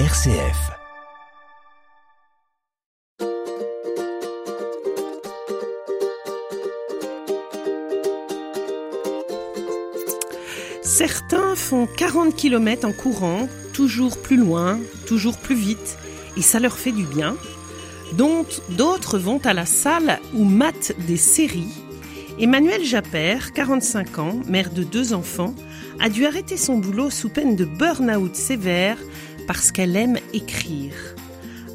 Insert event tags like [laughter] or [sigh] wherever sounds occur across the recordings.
RCF. Certains font 40 km en courant, toujours plus loin, toujours plus vite, et ça leur fait du bien. D'autres vont à la salle ou matent des séries. Emmanuel Japper, 45 ans, mère de deux enfants, a dû arrêter son boulot sous peine de burn-out sévère parce qu'elle aime écrire.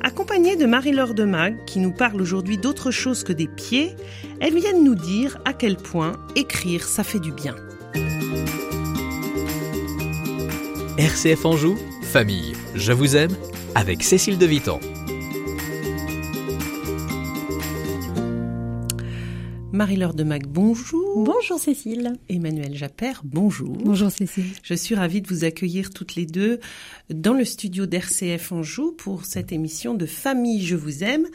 Accompagnée de Marie-Laure de Mag, qui nous parle aujourd'hui d'autre chose que des pieds, elle vient de nous dire à quel point écrire ça fait du bien. RCF Anjou, famille, je vous aime, avec Cécile de Vitan. Marie-Laure de Mac, bonjour. Bonjour Cécile. Emmanuel Japper, bonjour. Bonjour Cécile. Je suis ravie de vous accueillir toutes les deux dans le studio d'RCF Anjou pour cette émission de Famille Je vous aime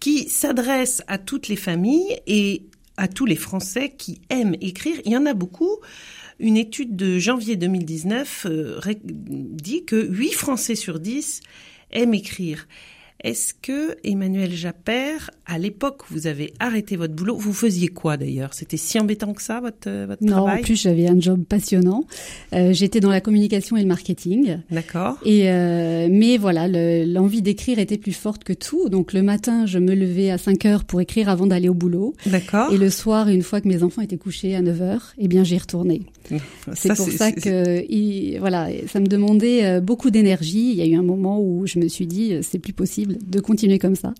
qui s'adresse à toutes les familles et à tous les Français qui aiment écrire. Il y en a beaucoup. Une étude de janvier 2019 euh, dit que 8 Français sur 10 aiment écrire. Est-ce que Emmanuel Japper, à l'époque où vous avez arrêté votre boulot, vous faisiez quoi d'ailleurs? C'était si embêtant que ça votre, votre non, travail? en plus j'avais un job passionnant. Euh, J'étais dans la communication et le marketing. D'accord. Et euh, mais voilà, l'envie d'écrire était plus forte que tout. Donc le matin, je me levais à 5 heures pour écrire avant d'aller au boulot. D'accord. Et le soir, une fois que mes enfants étaient couchés à 9 heures, eh bien j'y retournais. C'est pour ça que il, voilà, ça me demandait euh, beaucoup d'énergie. Il y a eu un moment où je me suis dit c'est plus possible de continuer comme ça.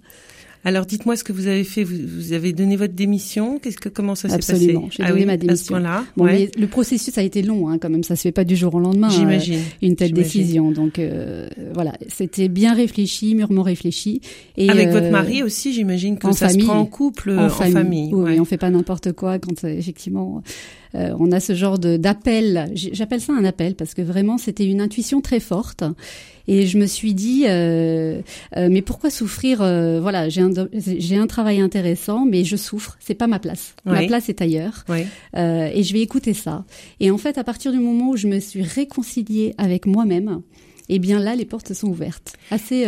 Alors dites-moi ce que vous avez fait. Vous, vous avez donné votre démission. Qu'est-ce que comment ça s'est passé? Absolument, j'ai Ah donné oui, ma à ce démission. point-là. Bon, ouais. mais le processus a été long, hein, quand même. Ça se fait pas du jour au lendemain. euh, J'imagine. une telle décision. Donc euh, voilà, c'était bien réfléchi, mûrement réfléchi. Et Avec euh, votre mari aussi, j'imagine que en ça famille. se prend en couple, euh, en, en famille. famille. Oui, on fait pas n'importe quoi quand euh, effectivement euh, on a ce genre de d'appel. J'appelle ça un appel parce que vraiment c'était une intuition très forte. Et je me suis dit, euh, euh, mais pourquoi souffrir euh, Voilà, j'ai un j'ai un travail intéressant, mais je souffre. C'est pas ma place. Ma place est ailleurs. Euh, et je vais écouter ça. Et en fait, à partir du moment où je me suis réconciliée avec moi-même, eh bien là, les portes sont ouvertes. Assez.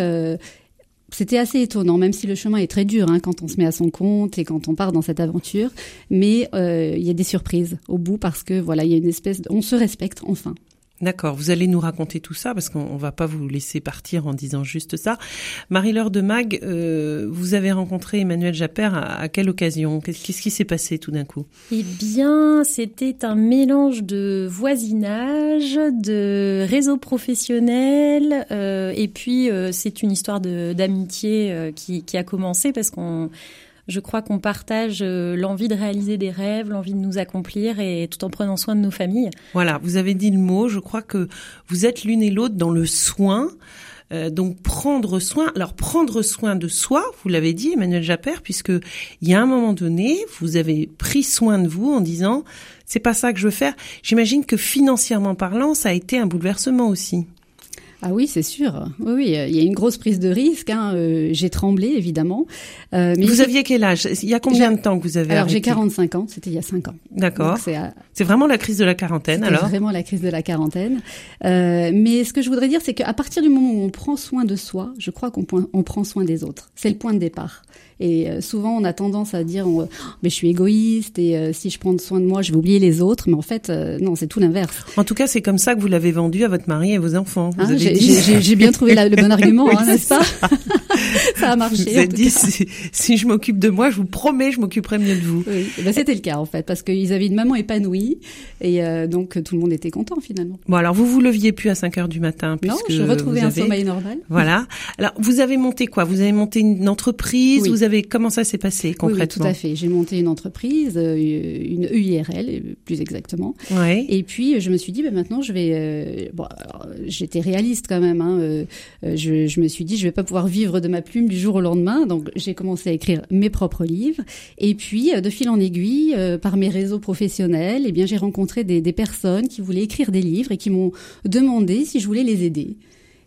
C'était assez étonnant, même si le chemin est très dur hein, quand on se met à son compte et quand on part dans cette aventure. Mais euh, il y a des surprises au bout parce que voilà, il y a une espèce, de... on se respecte enfin. D'accord, vous allez nous raconter tout ça parce qu'on on va pas vous laisser partir en disant juste ça. Marie-Laure de Mag, euh, vous avez rencontré Emmanuel Japper à, quelle occasion? Qu'est-ce qui s'est passé tout d'un coup? Eh bien, c'était un mélange de voisinage, de réseau professionnel, euh, et puis euh, c'est une histoire d'amitié qui a commencé parce qu'on, je crois qu'on partage euh, l'envie de réaliser des rêves, l'envie de nous accomplir, et tout en prenant soin de nos familles. Voilà, vous avez dit le mot. Je crois que vous êtes l'une et l'autre dans le soin. Euh, donc prendre soin, alors prendre soin de soi, vous l'avez dit Emmanuel Japper, puisque il y a un moment donné, vous avez pris soin de vous en disant c'est pas ça que je veux faire. J'imagine que financièrement parlant, ça a été un bouleversement aussi. Ah oui, c'est sûr. Oui, oui, euh, il y a une grosse prise de risque. Hein. euh, j'ai tremblé évidemment. Euh, mais vous aviez quel âge? Il y a combien de temps que vous avez alors j'ai arrêté? 45 ans, c'était il y a 5 ans. D'accord. C'est à- vraiment la crise de la quarantaine alors? vraiment la crise de la quarantaine. Euh, mais ce que je voudrais dire, c'est qu'à partir du moment où on prend soin de soi, je crois qu'on on prend soin des autres. C'est le point de départ. Et euh, souvent, on a tendance à dire, on, Oh, mais je suis égoïste et euh, si je prends soin de moi, je vais oublier les autres. Mais en fait, euh, non, c'est tout l'inverse. En tout cas, c'est comme ça que vous l'avez vendu à votre mari et vos enfants. Hein, j'ai- bien trouvé la- le bon argument, [laughs] hein, n'est-ce pas? [laughs] Ça a marché. vous avez dit si, si je m'occupe de moi, je vous promets, je m'occuperai mieux de vous. Oui, eh ben, c'était le cas en fait, parce qu'ils avaient une maman épanouie et euh, donc tout le monde était content finalement. Bon, alors vous vous leviez plus à 5 heures du matin Non, puisque je retrouvais vous un avez... sommeil normal. Voilà. Alors, vous avez monté quoi? Vous avez monté une entreprise? Oui. Vous avez comment ça s'est passé Oui, oui, concrètement tout à fait. J'ai monté une entreprise, euh, une UIRL plus exactement. Ouais. Et puis je me suis dit, ben maintenant je vais. euh, bon, alors, j'étais réaliste quand même. Hein, je, je me suis dit, je vais pas pouvoir vivre de ma plume du jour au lendemain. Donc j'ai commencé à écrire mes propres livres. Et puis euh, de fil en aiguille, euh, par mes réseaux professionnels, eh bien j'ai rencontré des, des personnes qui voulaient écrire des livres et qui m'ont demandé si je voulais les aider.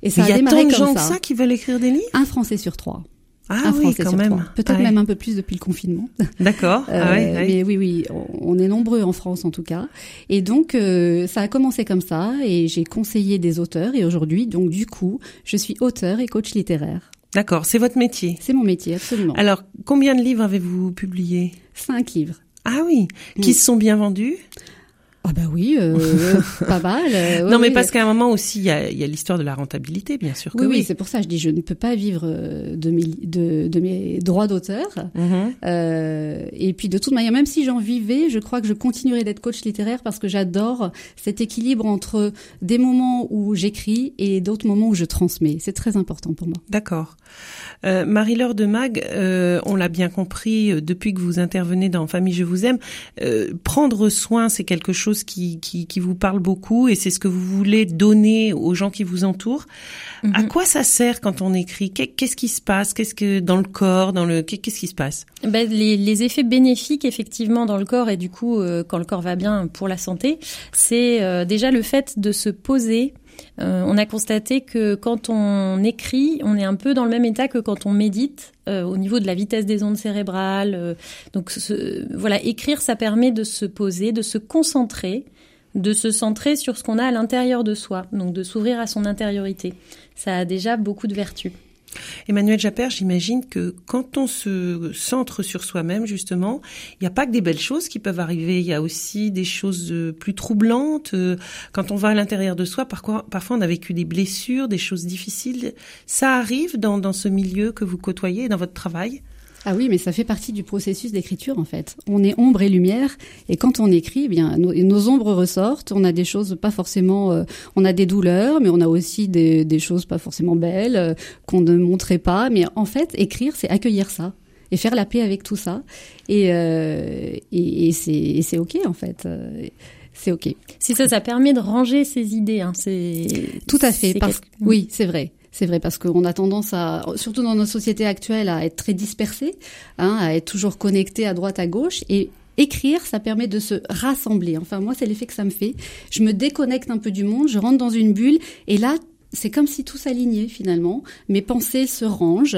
Et ça Il y a a démarré tant de comme gens ça. que ça qui veulent écrire des livres? Un Français sur trois. Ah un oui, Français quand sur même. Peut-être Ah ouais. même un peu plus depuis le confinement. D'accord. ah Euh, ouais, ouais. Mais oui, oui, on- on est nombreux en France en tout cas. Et donc, euh, ça a commencé comme ça et j'ai conseillé des auteurs et aujourd'hui, donc du coup, je suis auteur et coach littéraire. D'accord, c'est votre métier. C'est mon métier, absolument. Alors, combien de livres avez-vous publiés Cinq livres. Ah oui, qui Mm. se sont bien vendus? Ah bah oui, euh, [laughs] pas mal. euh, ouais, Non, mais oui. parce qu'à un moment aussi, il y a, y a l'histoire de la rentabilité, bien sûr que Oui, oui. oui, c'est pour ça que je dis je ne peux pas vivre euh, de mes, de, de mes droits d'auteur. Mhm. Euh, et puis de toute manière, même si j'en vivais, je crois que je continuerai d'être coach littéraire parce que j'adore cet équilibre entre des moments où j'écris et d'autres moments où je transmets. C'est très important pour moi. D'accord. Marie-Laure de Mag, on l'a bien compris depuis que vous intervenez dans Famille Je vous aime, prendre soin, c'est quelque chose qui, qui, qui vous parle beaucoup et c'est ce que vous voulez donner aux gens qui vous entourent. À Mhm. quoi ça sert quand on écrit Qu'est- Qu'est-ce qui se passe Qu'est-ce que dans le corps, dans le qu'est-ce qui se passe? Ben, les, les effets bénéfiques effectivement dans le corps et du coup euh, quand le corps va bien pour la santé, c'est euh, déjà le fait de se poser. Euh, on a constaté que quand on écrit, on est un peu dans le même état que quand on médite euh, au niveau de la vitesse des ondes cérébrales. euh, donc voilà, écrire, ça permet de se poser, de se concentrer, de se centrer sur ce qu'on a à l'intérieur de soi, donc de s'ouvrir à son intériorité. Ça a déjà beaucoup de vertus. Emmanuel Japper, j'imagine que quand on se centre sur soi-même, justement, il n'y a pas que des belles choses qui peuvent arriver, il y a aussi des choses euh, plus troublantes. Euh, Quand on va à l'intérieur de soi, parfois, parfois on a vécu des blessures, des choses difficiles. Ça arrive dans, dans ce milieu que vous côtoyez, dans votre travail? Ah oui, mais ça fait partie du processus d'écriture en fait. On est ombre et lumière, et quand on écrit, eh bien nos, nos ombres ressortent. On a des choses pas forcément, euh, on a des douleurs, mais on a aussi des, des choses pas forcément belles euh, qu'on ne montrait pas. Mais en fait, écrire, c'est accueillir ça et faire la paix avec tout ça. Et, euh, et, et c'est ok en fait. Euh, C'est ok. Si ça, ça permet de ranger ses idées. Hein, c'est Tout à fait. Parce... quelque- Oui, c'est vrai. C'est vrai parce qu'on a tendance à, surtout dans notre société actuelle, à être très dispersé, hein, à être toujours connecté à droite à gauche et écrire, ça permet de se rassembler. Enfin, moi, c'est l'effet que ça me fait. Je me déconnecte un peu du monde, je rentre dans une bulle et là, c'est comme si tout s'alignait finalement. Mes pensées se rangent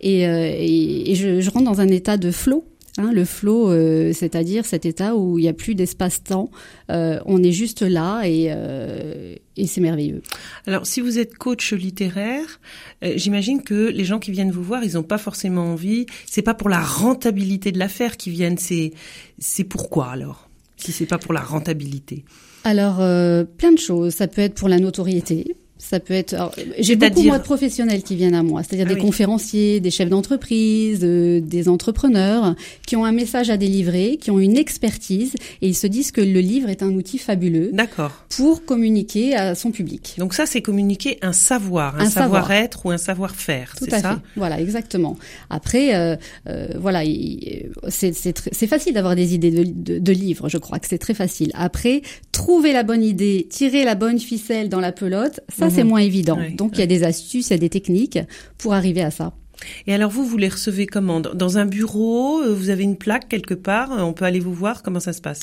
et, euh, et, je, je rentre dans un état de flow. Hein, le flow, euh, c'est-à-dire cet état où il n'y a plus d'espace-temps, euh, on est juste là et, euh, et c'est merveilleux. Alors, si vous êtes coach littéraire, j'imagine que les gens qui viennent vous voir, ils n'ont pas forcément envie. C'est pas pour la rentabilité de l'affaire qu'ils viennent. C'est c'est pourquoi alors? Si c'est pas pour la rentabilité. Alors, plein de choses. Ça peut être pour la notoriété. Ça peut être. J'ai beaucoup C'est-à-dire moi de professionnels qui viennent à moi, c'est-à-dire Ah des oui. conférenciers, des chefs d'entreprise, euh, des entrepreneurs qui ont un message à délivrer, qui ont une expertise et ils se disent que le livre est un outil fabuleux pour communiquer à son public. Donc ça, c'est communiquer un savoir, un, Un savoir. savoir-être ou un savoir-faire, Tout à ça fait. Voilà, exactement. Après, euh, euh, voilà, c'est facile d'avoir des idées de, de, de livres. Je crois que c'est très facile. Après, trouver la bonne idée, tirer la bonne ficelle dans la pelote, ça c'est Mhm. moins évident. Ouais, Donc il y a des astuces, il y a des techniques pour arriver à ça. Et alors vous, vous les recevez comment? Dans un bureau euh, Vous avez une plaque quelque part euh, On peut aller vous voir Comment ça se passe?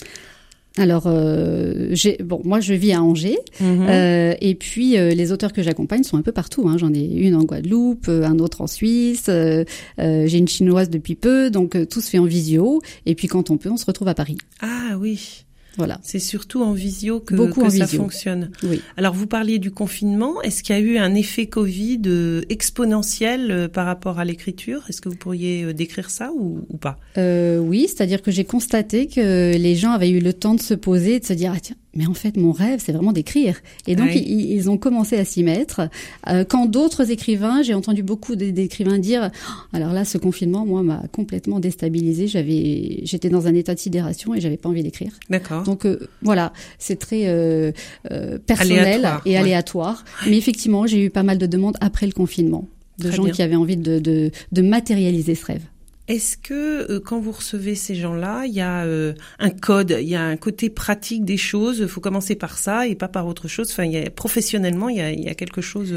Alors, euh, j'ai bon, moi je vis à Angers. Mhm. Euh, et puis euh, les auteurs que j'accompagne sont un peu partout. Hein. J'en ai une en Guadeloupe, euh, un autre en Suisse. J'ai une chinoise depuis peu, donc euh, tout se fait en visio. Et puis quand on peut, on se retrouve à Paris. Ah oui, Voilà. c'est surtout en visio que, Beaucoup que en ça visio. fonctionne. Oui. Alors vous parliez du confinement. Est-ce qu'il y a eu un effet Covid euh, exponentiel euh, par rapport à l'écriture? Est-ce que vous pourriez euh, décrire ça ou, ou pas? Euh, oui, c'est-à-dire que j'ai constaté que les gens avaient eu le temps de se poser et de se dire ah tiens, mais en fait mon rêve c'est vraiment d'écrire. Et donc Oui. ils, ils ont commencé à s'y mettre. Euh, quand d'autres écrivains, j'ai entendu beaucoup d'écrivains dire Oh, alors là ce confinement moi m'a complètement déstabilisé. J'avais j'étais dans un état de sidération et j'avais pas envie d'écrire. D'accord. Donc euh, voilà, c'est très euh, euh, personnel Aléatoire, et ouais. aléatoire. Mais effectivement, j'ai eu pas mal de demandes après le confinement de Très gens bien. qui avaient envie de, de, de matérialiser ce rêve. Est-ce que euh, quand vous recevez ces gens-là, il y a euh, un code, il y a un côté pratique des choses? Il faut commencer par ça et pas par autre chose. Enfin, professionnellement, il y a, il y a quelque chose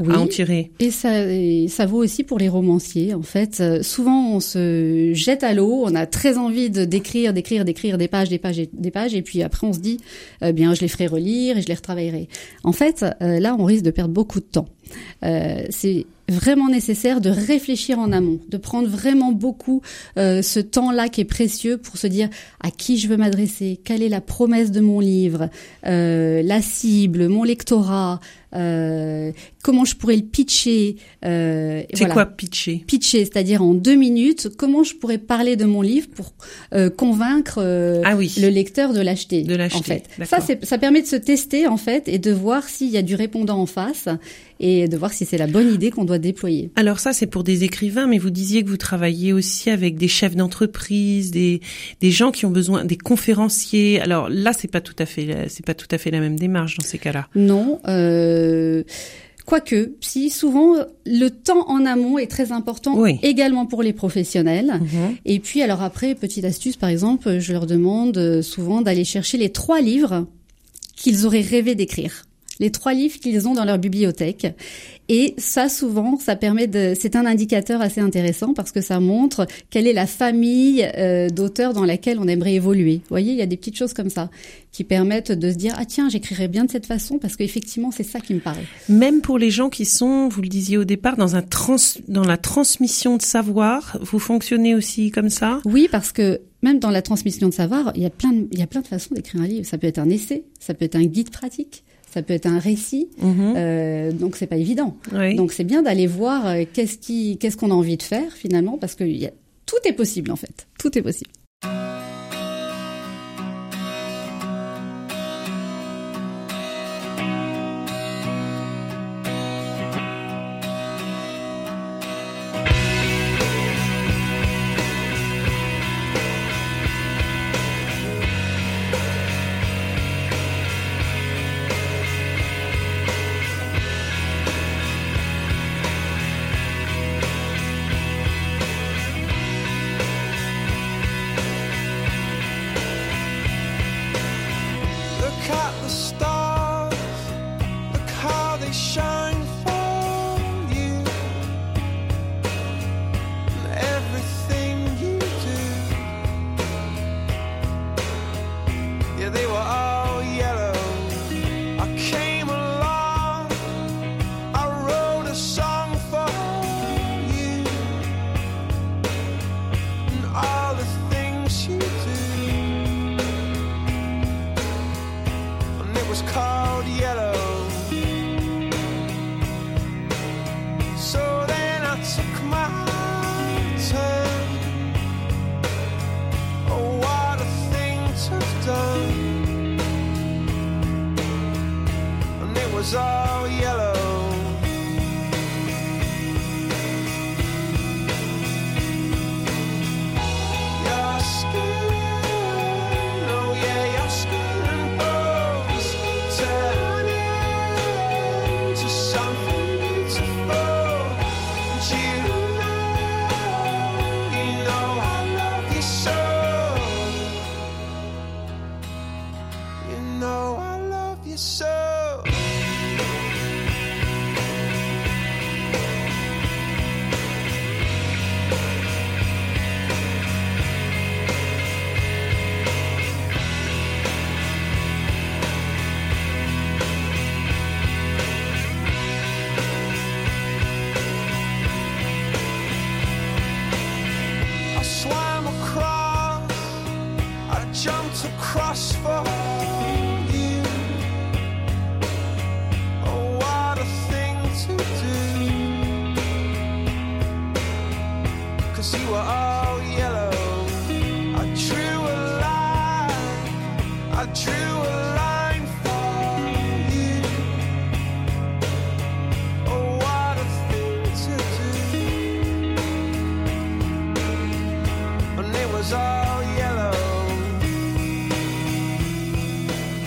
euh, à en tirer. Et ça, et ça vaut aussi pour les romanciers. En fait, euh, souvent on se jette à l'eau, on a très envie de d'écrire, d'écrire, d'écrire des pages, des pages, et des pages, et puis après on se dit, eh bien je les ferai relire et je les retravaillerai. En fait, euh, là on risque de perdre beaucoup de temps. Euh, c'est vraiment nécessaire de réfléchir en amont, de prendre vraiment beaucoup euh, ce temps-là qui est précieux pour se dire à qui je veux m'adresser, quelle est la promesse de mon livre, euh, la cible, mon lectorat, euh, comment je pourrais le pitcher. Euh, c'est quoi pitcher? Pitcher, c'est-à-dire en deux minutes, comment je pourrais parler de mon livre pour euh, convaincre ah le lecteur de l'acheter. De l'acheter. En fait, ça, ça permet de se tester en fait et de voir s'il y a du répondant en face et de voir si c'est la bonne idée qu'on doit déployer. Alors ça, c'est pour des écrivains, mais vous disiez que vous travaillez aussi avec des chefs d'entreprise, des, des gens qui ont besoin, des conférenciers. Alors là, c'est pas tout à fait, c'est pas tout à fait la même démarche dans ces cas-là. Non. Euh... Quoique, si souvent le temps en amont est très important également pour les professionnels. Mhm. Et puis alors après, petite astuce par exemple, je leur demande souvent d'aller chercher les trois livres qu'ils auraient rêvé d'écrire les trois livres qu'ils ont dans leur bibliothèque. Et ça, souvent, ça permet de. C'est un indicateur assez intéressant parce que ça montre quelle est la famille euh, d'auteurs dans laquelle on aimerait évoluer. Vous voyez, il y a des petites choses comme ça qui permettent de se dire ah tiens, j'écrirais bien de cette façon parce qu'effectivement, c'est ça qui me paraît. Même pour les gens qui sont, vous le disiez au départ, dans un trans, dans la transmission de savoir, vous fonctionnez aussi comme ça? Oui, parce que même dans la transmission de savoir, il y a plein de, il y a plein de façons d'écrire un livre. Ça peut être un essai, ça peut être un guide pratique ça peut être un récit, mhm. euh, donc c'est pas évident. Donc c'est bien d'aller voir euh, qu'est-ce qui, qu'est-ce qu'on a envie de faire finalement, parce que y a, tout est possible en fait, tout est possible. was all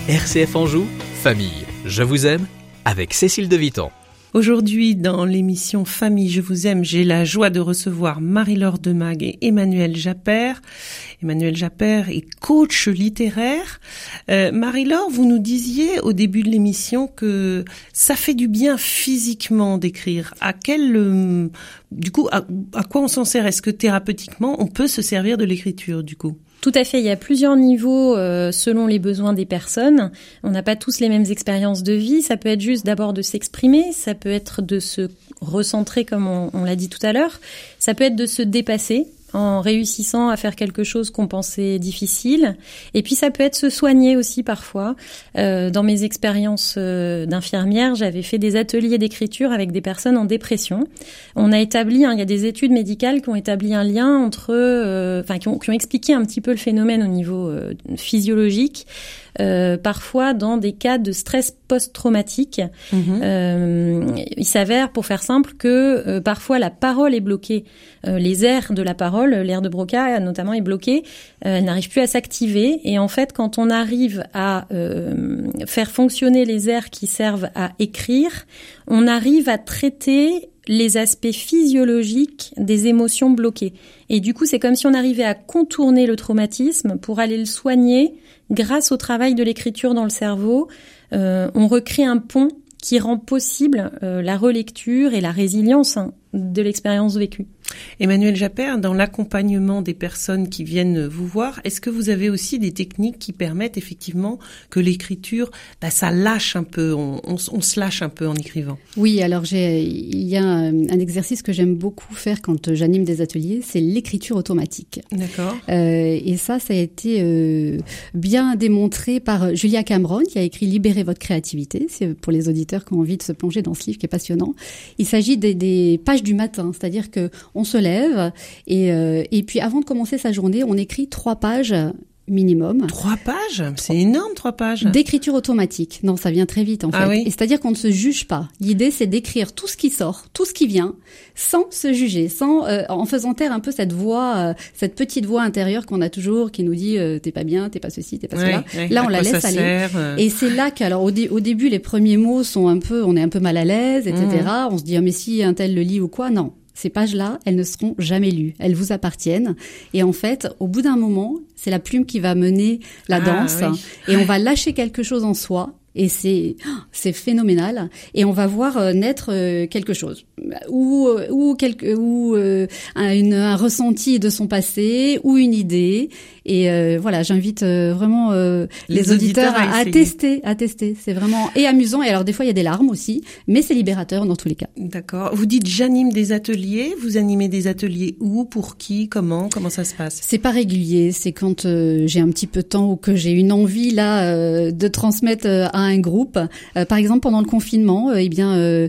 RCF Anjou, famille, je vous aime, avec Cécile de Viton. Aujourd'hui, dans l'émission Famille, je vous aime, j'ai la joie de recevoir Marie-Laure Demag et Emmanuel Japper. Emmanuel Japper est coach littéraire. Euh, Marie-Laure, vous nous disiez au début de l'émission que ça fait du bien physiquement d'écrire. À quel, euh, du coup, à, à quoi on s'en sert? Est-ce que thérapeutiquement, on peut se servir de l'écriture, du coup? Tout à fait, il y a plusieurs niveaux euh, selon les besoins des personnes. On n'a pas tous les mêmes expériences de vie. Ça peut être juste d'abord de s'exprimer, ça peut être de se recentrer comme on, on l'a dit tout à l'heure, ça peut être de se dépasser en réussissant à faire quelque chose qu'on pensait difficile. Et puis ça peut être se soigner aussi parfois. Euh, dans mes expériences euh, d'infirmière, j'avais fait des ateliers d'écriture avec des personnes en dépression. On a établi, il y a des études médicales qui ont établi un lien entre, euh, enfin qui, ont, qui, ont, expliqué un petit peu le phénomène au niveau euh, physiologique. Euh, parfois dans des cas de stress post-traumatique. Mhm. Euh, il s'avère, pour faire simple, que euh, parfois la parole est bloquée. les aires de la parole, l'air de Broca notamment est bloquée, elle n'arrive plus à s'activer. Et en fait, quand on arrive à faire fonctionner les aires qui servent à écrire, on arrive à traiter les aspects physiologiques des émotions bloquées. Et du coup, c'est comme si on arrivait à contourner le traumatisme pour aller le soigner grâce au travail de l'écriture dans le cerveau. Euh, on recrée un pont qui rend possible euh, la relecture et la résilience hein, de l'expérience vécue. Emmanuel Japper, dans l'accompagnement des personnes qui viennent vous voir, est-ce que vous avez aussi des techniques qui permettent effectivement que l'écriture, bah, ça lâche un peu, on, on, on, se lâche un peu en écrivant? Oui, alors il y a un, exercice que j'aime beaucoup faire quand j'anime des ateliers, c'est l'écriture automatique. D'accord. Euh, et ça, ça a été euh, bien démontré par Julia Cameron, qui a écrit Libérez votre créativité. C'est pour les auditeurs qui ont envie de se plonger dans ce livre qui est passionnant. Il s'agit des, des pages du matin, c'est-à-dire que on se lève et, euh, et puis avant de commencer sa journée, on écrit trois pages minimum. Trois pages? C'est énorme, trois pages. D'écriture automatique. Non, ça vient très vite en ah fait. Et c'est-à-dire qu'on ne se juge pas. L'idée, c'est d'écrire tout ce qui sort, tout ce qui vient, sans se juger, sans euh, en faisant taire un peu cette voix, euh, cette petite voix intérieure qu'on a toujours, qui nous dit euh, t'es pas bien, t'es pas ceci, t'es pas cela. là, on la laisse aller. Et c'est là qu'alors au, au, début, les premiers mots sont un peu, on est un peu mal à l'aise, etc. Mmh. On se dit oh, mais si un tel le lit ou quoi Non, ces pages-là, elles ne seront jamais lues. Elles vous appartiennent. Et en fait, au bout d'un moment, c'est la plume qui va mener la ah, danse. Et on va lâcher quelque chose en soi. Et c'est c'est phénoménal. Et on va voir euh, naître euh, quelque chose ou euh, ou quelque ou un, une, un ressenti de son passé ou une idée et euh, voilà, j'invite euh, vraiment euh, les, auditeurs, à, tester, à tester. C'est vraiment et amusant. Et alors des fois il y a des larmes aussi, mais c'est libérateur dans tous les cas. D'accord. Vous dites j'anime des ateliers. Vous animez des ateliers où, pour qui, comment, comment ça se passe? C'est pas régulier. C'est quand j'ai un petit peu de temps ou que j'ai une envie là de transmettre à un groupe. par exemple pendant le confinement, eh bien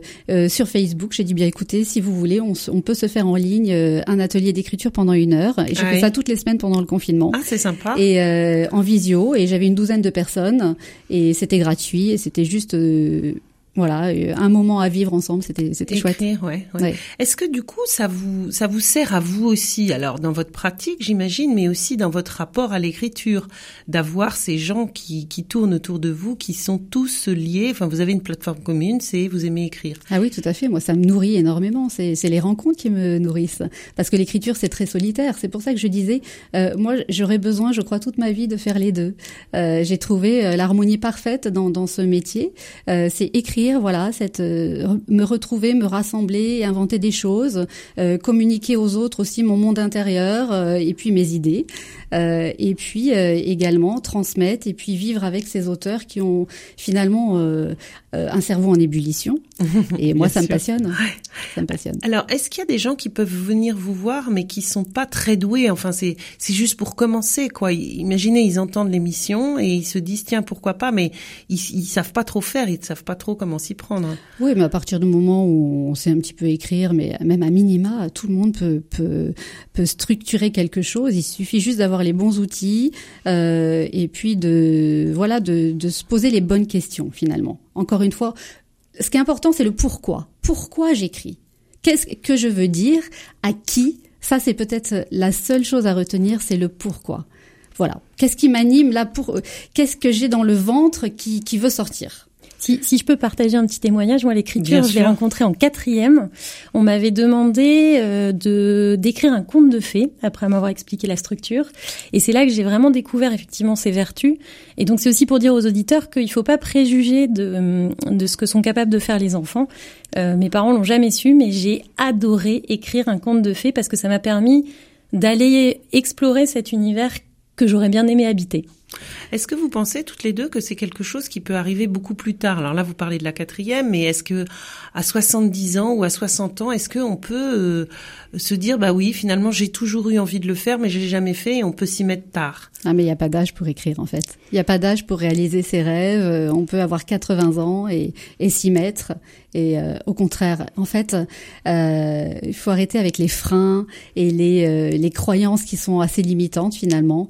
sur Facebook, j'ai dit bien écoutez, si vous voulez, on, on peut se faire en ligne un atelier d'écriture pendant une heure. Et je fais ça toutes les semaines pendant le confinement. Ah, c'est sympa. Et euh, en visio, et j'avais une douzaine de personnes, et c'était gratuit, et c'était juste euh, voilà, euh, un moment à vivre ensemble, c'était c'était chouette. Ouais, ouais. Est-ce que du coup ça vous ça vous sert à vous aussi alors dans votre pratique, j'imagine, mais aussi dans votre rapport à l'écriture, d'avoir ces gens qui qui tournent autour de vous, qui sont tous liés? Enfin, vous avez une plateforme commune, c'est vous aimez écrire. Ah oui, tout à fait. Moi, ça me nourrit énormément. C'est c'est les rencontres qui me nourrissent parce que l'écriture c'est très solitaire. C'est pour ça que je disais, euh, moi j'aurais besoin, je crois, toute ma vie de faire les deux. Euh, J'ai trouvé l'harmonie parfaite dans dans ce métier. Euh, c'est écrire voilà, cette euh, me retrouver, me rassembler, inventer des choses, euh, communiquer aux autres aussi mon monde intérieur euh, et puis mes idées, et puis également transmettre et puis vivre avec ces auteurs qui ont finalement un cerveau en ébullition. [laughs] Et moi, ça me passionne. Ça me passionne. Alors, est-ce qu'il y a des gens qui peuvent venir vous voir, mais qui sont pas très doués? Enfin, c'est c'est juste pour commencer, quoi. Imaginez, ils entendent l'émission et ils se disent tiens, pourquoi pas? Mais ils, ils savent pas trop faire, ils savent pas trop comment s'y prendre. Oui, mais à partir du moment où on sait un petit peu écrire, mais même à minima, tout le monde peut peut, peut structurer quelque chose. Il suffit juste d'avoir les bons outils euh, et puis de voilà de, de se poser les bonnes questions finalement. Encore une fois, ce qui est important, c'est le pourquoi. Pourquoi j'écris? Qu'est-ce que je veux dire? À qui? Ça, c'est peut-être la seule chose à retenir, c'est le pourquoi. Voilà. Qu'est-ce qui m'anime là pour Qu'est-ce que j'ai dans le ventre qui, qui veut sortir? Si, si je peux partager un petit témoignage, moi l'écriture, je l'ai rencontré en quatrième. On m'avait demandé euh, de d'écrire un conte de fées après m'avoir expliqué la structure, et c'est là que j'ai vraiment découvert effectivement ses vertus. Et donc c'est aussi pour dire aux auditeurs qu'il faut pas préjuger de de ce que sont capables de faire les enfants. Euh, mes parents l'ont jamais su, mais j'ai adoré écrire un conte de fées parce que ça m'a permis d'aller explorer cet univers que j'aurais bien aimé habiter. Est-ce que vous pensez toutes les deux que c'est quelque chose qui peut arriver beaucoup plus tard? Alors là, vous parlez de la quatrième, mais est-ce que à 70 ans ou à 60 ans, est-ce qu'on peut euh, se dire bah oui, finalement j'ai toujours eu envie de le faire, mais je l'ai jamais fait et on peut s'y mettre tard? Ah mais il n'y a pas d'âge pour écrire en fait. Il n'y a pas d'âge pour réaliser ses rêves. Euh, on peut avoir 80 ans et, s'y mettre. Et euh, au contraire, en fait, il faut arrêter avec les freins et les, croyances qui sont assez limitantes finalement.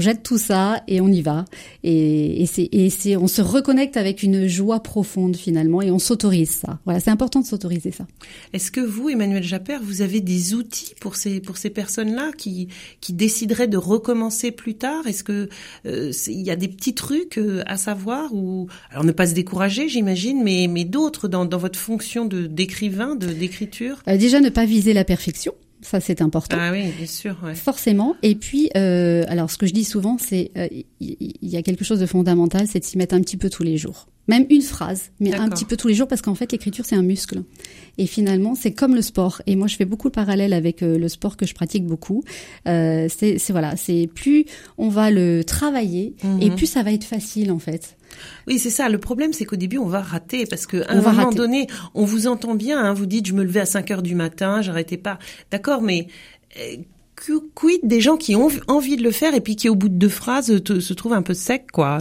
Jette tout ça et on y va. Et, et c'est, et c'est, on se reconnecte avec une joie profonde finalement et on s'autorise ça. Voilà, c'est important de s'autoriser ça. Est-ce que vous, Emmanuel Japper, vous avez des outils pour ces pour ces personnes-là qui qui décideraient de recommencer plus tard? Est-ce que euh, il y a des petits trucs euh, à savoir ou alors ne pas se décourager, j'imagine, mais mais d'autres dans dans votre fonction de d'écrivain, de d'écriture? Euh, Déjà, ne pas viser la perfection. Ça, c'est important. Ah oui, bien sûr. Ouais. Forcément. Et puis, euh, alors, ce que je dis souvent, c'est il y, a quelque chose de fondamental, c'est de s'y mettre un petit peu tous les jours. Même une phrase, mais un petit peu tous les jours, parce qu'en fait, l'écriture, c'est un muscle. Et finalement, c'est comme le sport. Et moi, je fais beaucoup le parallèle avec euh, le sport que je pratique beaucoup. Euh, c'est voilà, c'est plus on va le travailler et mhm. plus ça va être facile en fait. Oui, c'est ça. Le problème, c'est qu'au début, on va rater parce qu'à un moment donné, on vous entend bien. Hein, vous dites, je me levais à 5 heures du matin, j'arrêtais pas. D'accord, mais euh, quid des gens qui ont envie de le faire et puis qui, au bout de deux phrases, se trouvent un peu secs, quoi.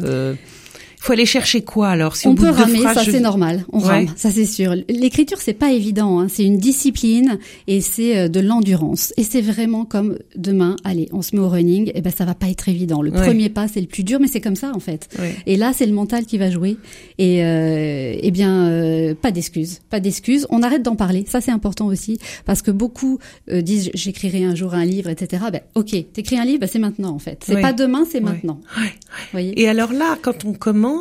Faut aller chercher quoi alors si On peut ramer, ça c'est normal. On rame, ça c'est sûr. L'écriture c'est pas évident, hein. c'est une discipline et c'est euh, de l'endurance. Et c'est vraiment comme demain, allez, on se met au running, et eh ben ça va pas être évident. Le premier pas c'est le plus dur, mais c'est comme ça en fait. Et là c'est le mental qui va jouer. Et euh, eh bien euh, pas d'excuses, pas d'excuses. On arrête d'en parler, ça c'est important aussi parce que beaucoup euh, disent j'écrirai un jour un livre, etc. Ben ok, t'écris un livre, ben, c'est maintenant en fait. C'est pas demain, c'est maintenant. Voyez et alors là, quand on commence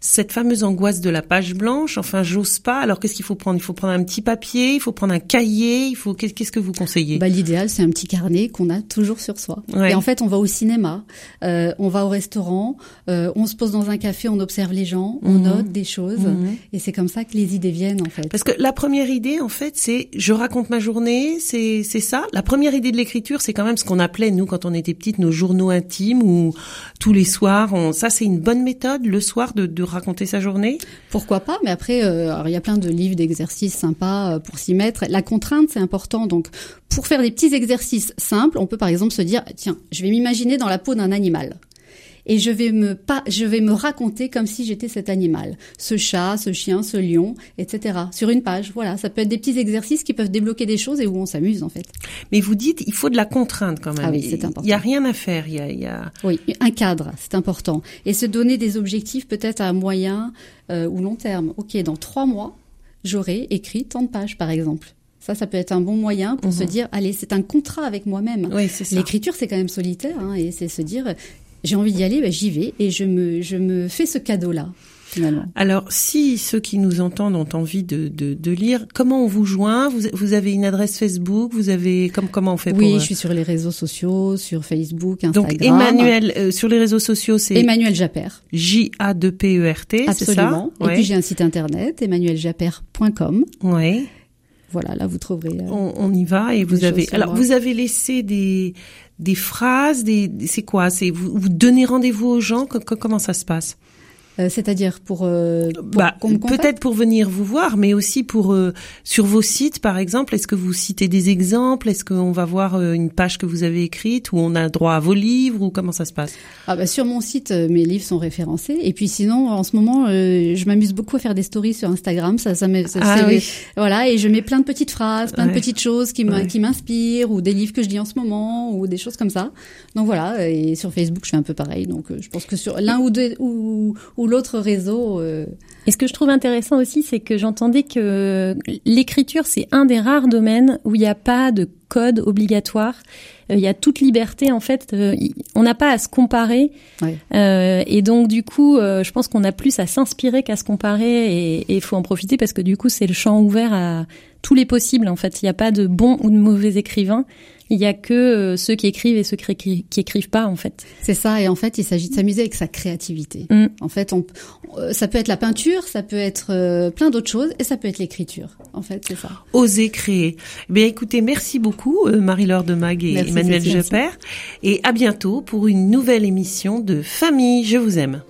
cette fameuse angoisse de la page blanche. Enfin, j'ose pas. Alors, qu'est-ce qu'il faut prendre? Il faut prendre un petit papier, il faut prendre un cahier. Il faut qu'est-ce que vous conseillez? Bah, l'idéal, c'est un petit carnet qu'on a toujours sur soi. Et en fait, on va au cinéma, euh, on va au restaurant, euh, on se pose dans un café, on observe les gens, on mhm. note des choses, mhm. et c'est comme ça que les idées viennent en fait. Parce que la première idée, en fait, c'est je raconte ma journée, c'est ça. La première idée de l'écriture, c'est quand même ce qu'on appelait nous quand on était petites nos journaux intimes ou tous les soirs. On, ça, c'est une bonne méthode. Le soir de, raconter sa journée? Pourquoi pas Mais après, euh, il y a plein de livres d'exercices sympas euh, pour s'y mettre. La contrainte, c'est important. Donc, pour faire des petits exercices simples, on peut par exemple se dire tiens, je vais m'imaginer dans la peau d'un animal et je vais me pas, je vais me raconter comme si j'étais cet animal, ce chat, ce chien, ce lion, etc. Sur une page, voilà, ça peut être des petits exercices qui peuvent débloquer des choses et où on s'amuse en fait. Mais vous dites, il faut de la contrainte quand même. Ah oui, c'est important. Il y a rien à faire, il y a, il y a... Oui, un cadre, c'est important, et se donner des objectifs peut-être à moyen euh, ou long terme. Ok, dans trois mois, j'aurai écrit tant de pages par exemple. Ça, ça peut être un bon moyen pour se mhm. dire, allez, c'est un contrat avec moi-même. Oui, L'écriture, c'est quand même solitaire, hein, et c'est se dire, j'ai envie d'y aller, ben, j'y vais et je me, je me fais ce cadeau-là. Finalement. Alors, si ceux qui nous entendent ont envie de, de, de lire, comment on vous joint? Vous, vous avez une adresse Facebook? Vous avez comme comment on fait Oui, pour, je suis sur les réseaux sociaux, sur Facebook, Instagram. Donc Emmanuel euh, sur les réseaux sociaux, c'est Emmanuel Japper. J A 2 P E R T, c'est ça? Absolument. Et puis j'ai un site internet emmanueljapper.com. Oui. Voilà, là vous trouverez. Euh, on, on, y va et vous avez. Alors vous avez laissé des des phrases, des, c'est quoi? C'est vous, vous donnez rendez-vous aux gens? Comment ça se passe? Euh, c'est-à-dire pour, euh, bah, peut-être pour venir vous voir, mais aussi pour euh, sur vos sites, par exemple. Est-ce que vous citez des exemples? Est-ce qu'on va voir une page que vous avez écrite où on a droit à vos livres ou comment ça se passe? Ah bah sur mon site, mes livres sont référencés. Et puis sinon, en ce moment, je m'amuse beaucoup à faire des stories sur Instagram. Ça, ça, ah, oui. voilà, et je mets plein de petites phrases, plein de petites choses qui m'inspirent ou des livres que je lis en ce moment ou des choses comme ça. Donc voilà. Et sur Facebook, je fais un peu pareil. Donc je pense que sur l'un ou deux ou, ou l'autre réseau. Euh. Et ce que je trouve intéressant aussi, c'est que j'entendais que l'écriture, c'est un des rares domaines où il n'y a pas de code obligatoire. il y a toute liberté en fait. on n'a pas à se comparer. et donc du coup, je pense qu'on a plus à s'inspirer qu'à se comparer et il faut en profiter parce que du coup, c'est le champ ouvert à tous les possibles en fait. Il n'y a pas de bon ou de mauvais écrivains il y a que euh, ceux qui écrivent et ceux qui, qui écrivent pas en fait. C'est ça et en fait il s'agit de s'amuser avec sa créativité. Mm. En fait on, euh, ça peut être la peinture, ça peut être euh, plein d'autres choses et ça peut être l'écriture. En fait c'est ça. Oser créer. Eh bien écoutez merci beaucoup Marie-Laure de Mag et Emmanuel Jepper et à bientôt pour une nouvelle émission de Famille je vous aime.